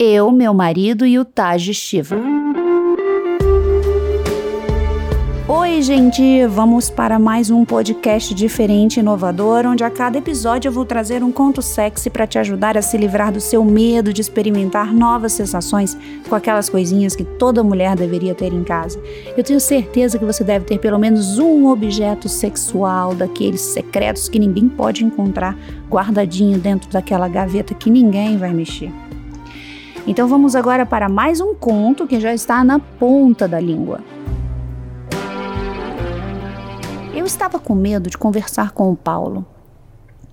Eu, meu marido e o Taj Shiva. Oi, gente! Vamos para mais um podcast diferente e inovador, onde a cada episódio eu vou trazer um conto sexy para te ajudar a se livrar do seu medo de experimentar novas sensações com aquelas coisinhas que toda mulher deveria ter em casa. Eu tenho certeza que você deve ter pelo menos um objeto sexual daqueles secretos que ninguém pode encontrar guardadinho dentro daquela gaveta que ninguém vai mexer. Então vamos agora para mais um conto que já está na ponta da língua. Eu estava com medo de conversar com o Paulo.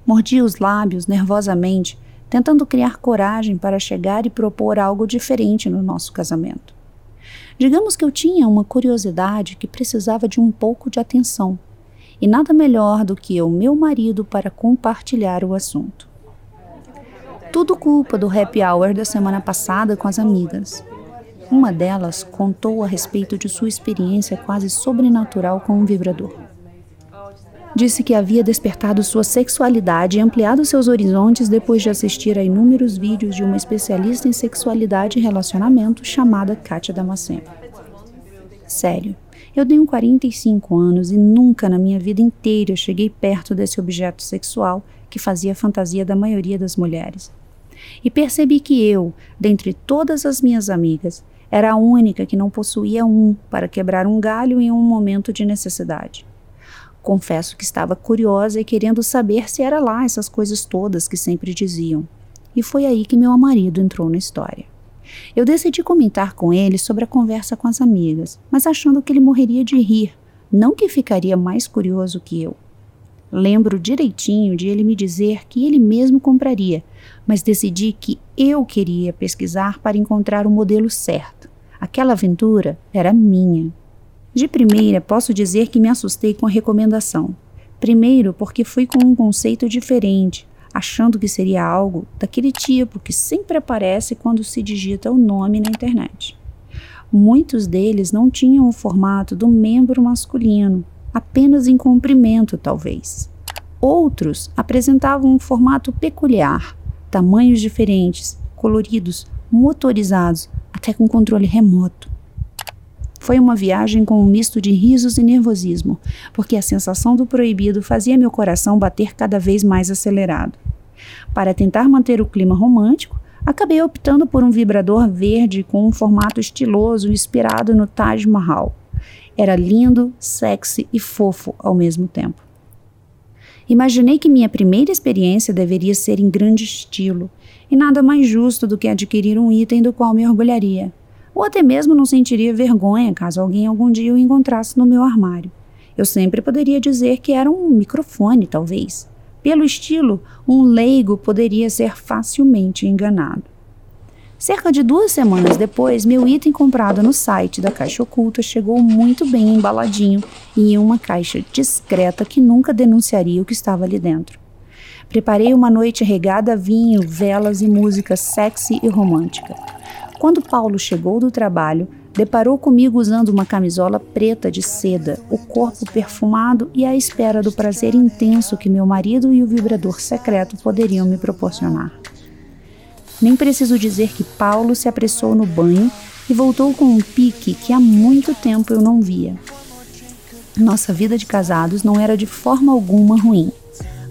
Mordia os lábios nervosamente, tentando criar coragem para chegar e propor algo diferente no nosso casamento. Digamos que eu tinha uma curiosidade que precisava de um pouco de atenção, e nada melhor do que o meu marido para compartilhar o assunto. Tudo culpa do happy hour da semana passada com as amigas. Uma delas contou a respeito de sua experiência quase sobrenatural com um vibrador. Disse que havia despertado sua sexualidade e ampliado seus horizontes depois de assistir a inúmeros vídeos de uma especialista em sexualidade e relacionamento chamada Kátia Damasceno. Sério, eu tenho 45 anos e nunca na minha vida inteira cheguei perto desse objeto sexual que fazia a fantasia da maioria das mulheres e percebi que eu, dentre todas as minhas amigas, era a única que não possuía um para quebrar um galho em um momento de necessidade. Confesso que estava curiosa e querendo saber se era lá essas coisas todas que sempre diziam. E foi aí que meu marido entrou na história. Eu decidi comentar com ele sobre a conversa com as amigas, mas achando que ele morreria de rir, não que ficaria mais curioso que eu. Lembro direitinho de ele me dizer que ele mesmo compraria, mas decidi que eu queria pesquisar para encontrar o modelo certo. Aquela aventura era minha. De primeira, posso dizer que me assustei com a recomendação. Primeiro, porque fui com um conceito diferente, achando que seria algo daquele tipo que sempre aparece quando se digita o nome na internet. Muitos deles não tinham o formato do membro masculino, apenas em comprimento, talvez. Outros apresentavam um formato peculiar, tamanhos diferentes, coloridos, motorizados, até com controle remoto. Foi uma viagem com um misto de risos e nervosismo, porque a sensação do proibido fazia meu coração bater cada vez mais acelerado. Para tentar manter o clima romântico, acabei optando por um vibrador verde com um formato estiloso inspirado no Taj Mahal. Era lindo, sexy e fofo ao mesmo tempo. Imaginei que minha primeira experiência deveria ser em grande estilo, e nada mais justo do que adquirir um item do qual me orgulharia, ou até mesmo não sentiria vergonha caso alguém algum dia o encontrasse no meu armário. Eu sempre poderia dizer que era um microfone, talvez. Pelo estilo, um leigo poderia ser facilmente enganado. Cerca de duas semanas depois, meu item comprado no site da Caixa Oculta chegou muito bem embaladinho e em uma caixa discreta que nunca denunciaria o que estava ali dentro. Preparei uma noite regada a vinho, velas e música sexy e romântica. Quando Paulo chegou do trabalho, deparou comigo usando uma camisola preta de seda, o corpo perfumado e à espera do prazer intenso que meu marido e o vibrador secreto poderiam me proporcionar. Nem preciso dizer que Paulo se apressou no banho e voltou com um pique que há muito tempo eu não via. Nossa vida de casados não era de forma alguma ruim,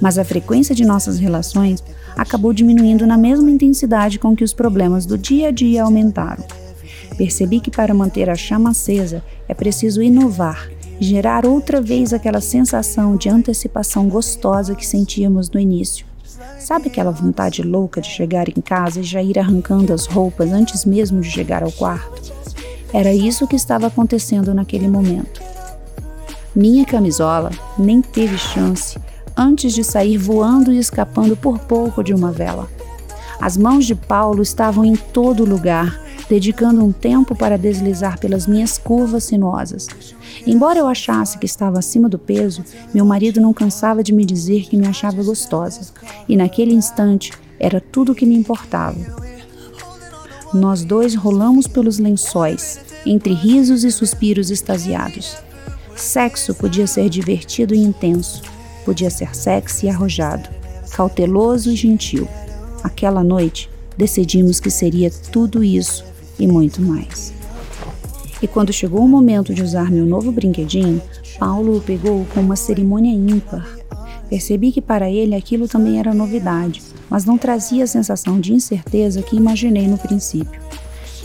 mas a frequência de nossas relações acabou diminuindo na mesma intensidade com que os problemas do dia a dia aumentaram. Percebi que para manter a chama acesa é preciso inovar gerar outra vez aquela sensação de antecipação gostosa que sentíamos no início. Sabe aquela vontade louca de chegar em casa e já ir arrancando as roupas antes mesmo de chegar ao quarto? Era isso que estava acontecendo naquele momento. Minha camisola nem teve chance antes de sair voando e escapando por pouco de uma vela. As mãos de Paulo estavam em todo lugar, dedicando um tempo para deslizar pelas minhas curvas sinuosas. Embora eu achasse que estava acima do peso, meu marido não cansava de me dizer que me achava gostosa, e naquele instante era tudo o que me importava. Nós dois rolamos pelos lençóis, entre risos e suspiros extasiados. Sexo podia ser divertido e intenso, podia ser sexy e arrojado, cauteloso e gentil. Aquela noite decidimos que seria tudo isso e muito mais. E quando chegou o momento de usar meu novo brinquedinho, Paulo o pegou com uma cerimônia ímpar. Percebi que para ele aquilo também era novidade, mas não trazia a sensação de incerteza que imaginei no princípio.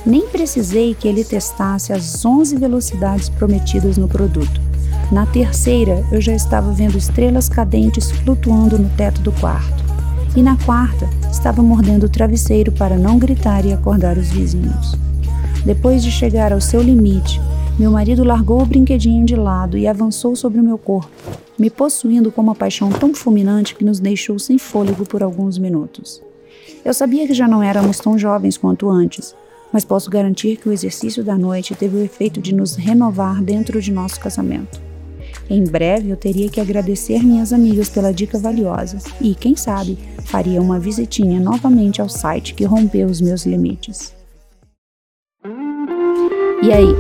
Nem precisei que ele testasse as 11 velocidades prometidas no produto. Na terceira, eu já estava vendo estrelas cadentes flutuando no teto do quarto. E na quarta, estava mordendo o travesseiro para não gritar e acordar os vizinhos. Depois de chegar ao seu limite, meu marido largou o brinquedinho de lado e avançou sobre o meu corpo, me possuindo com uma paixão tão fulminante que nos deixou sem fôlego por alguns minutos. Eu sabia que já não éramos tão jovens quanto antes, mas posso garantir que o exercício da noite teve o efeito de nos renovar dentro de nosso casamento. Em breve eu teria que agradecer minhas amigas pela dica valiosa e, quem sabe, faria uma visitinha novamente ao site que rompeu os meus limites. E aí,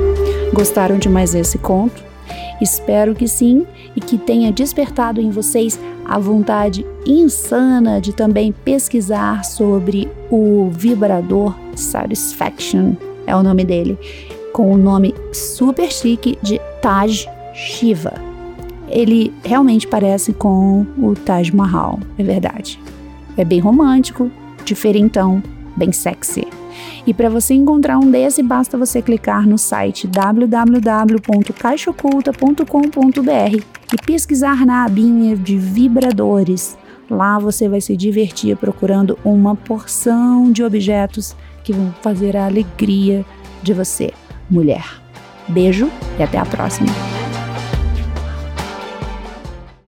gostaram de mais esse conto? Espero que sim e que tenha despertado em vocês a vontade insana de também pesquisar sobre o vibrador Satisfaction, é o nome dele, com o nome super chique de Taj Shiva. Ele realmente parece com o Taj Mahal, é verdade. É bem romântico, diferentão, bem sexy. E para você encontrar um desse, basta você clicar no site www.caixoculta.com.br e pesquisar na abinha de vibradores. Lá você vai se divertir procurando uma porção de objetos que vão fazer a alegria de você, mulher. Beijo e até a próxima.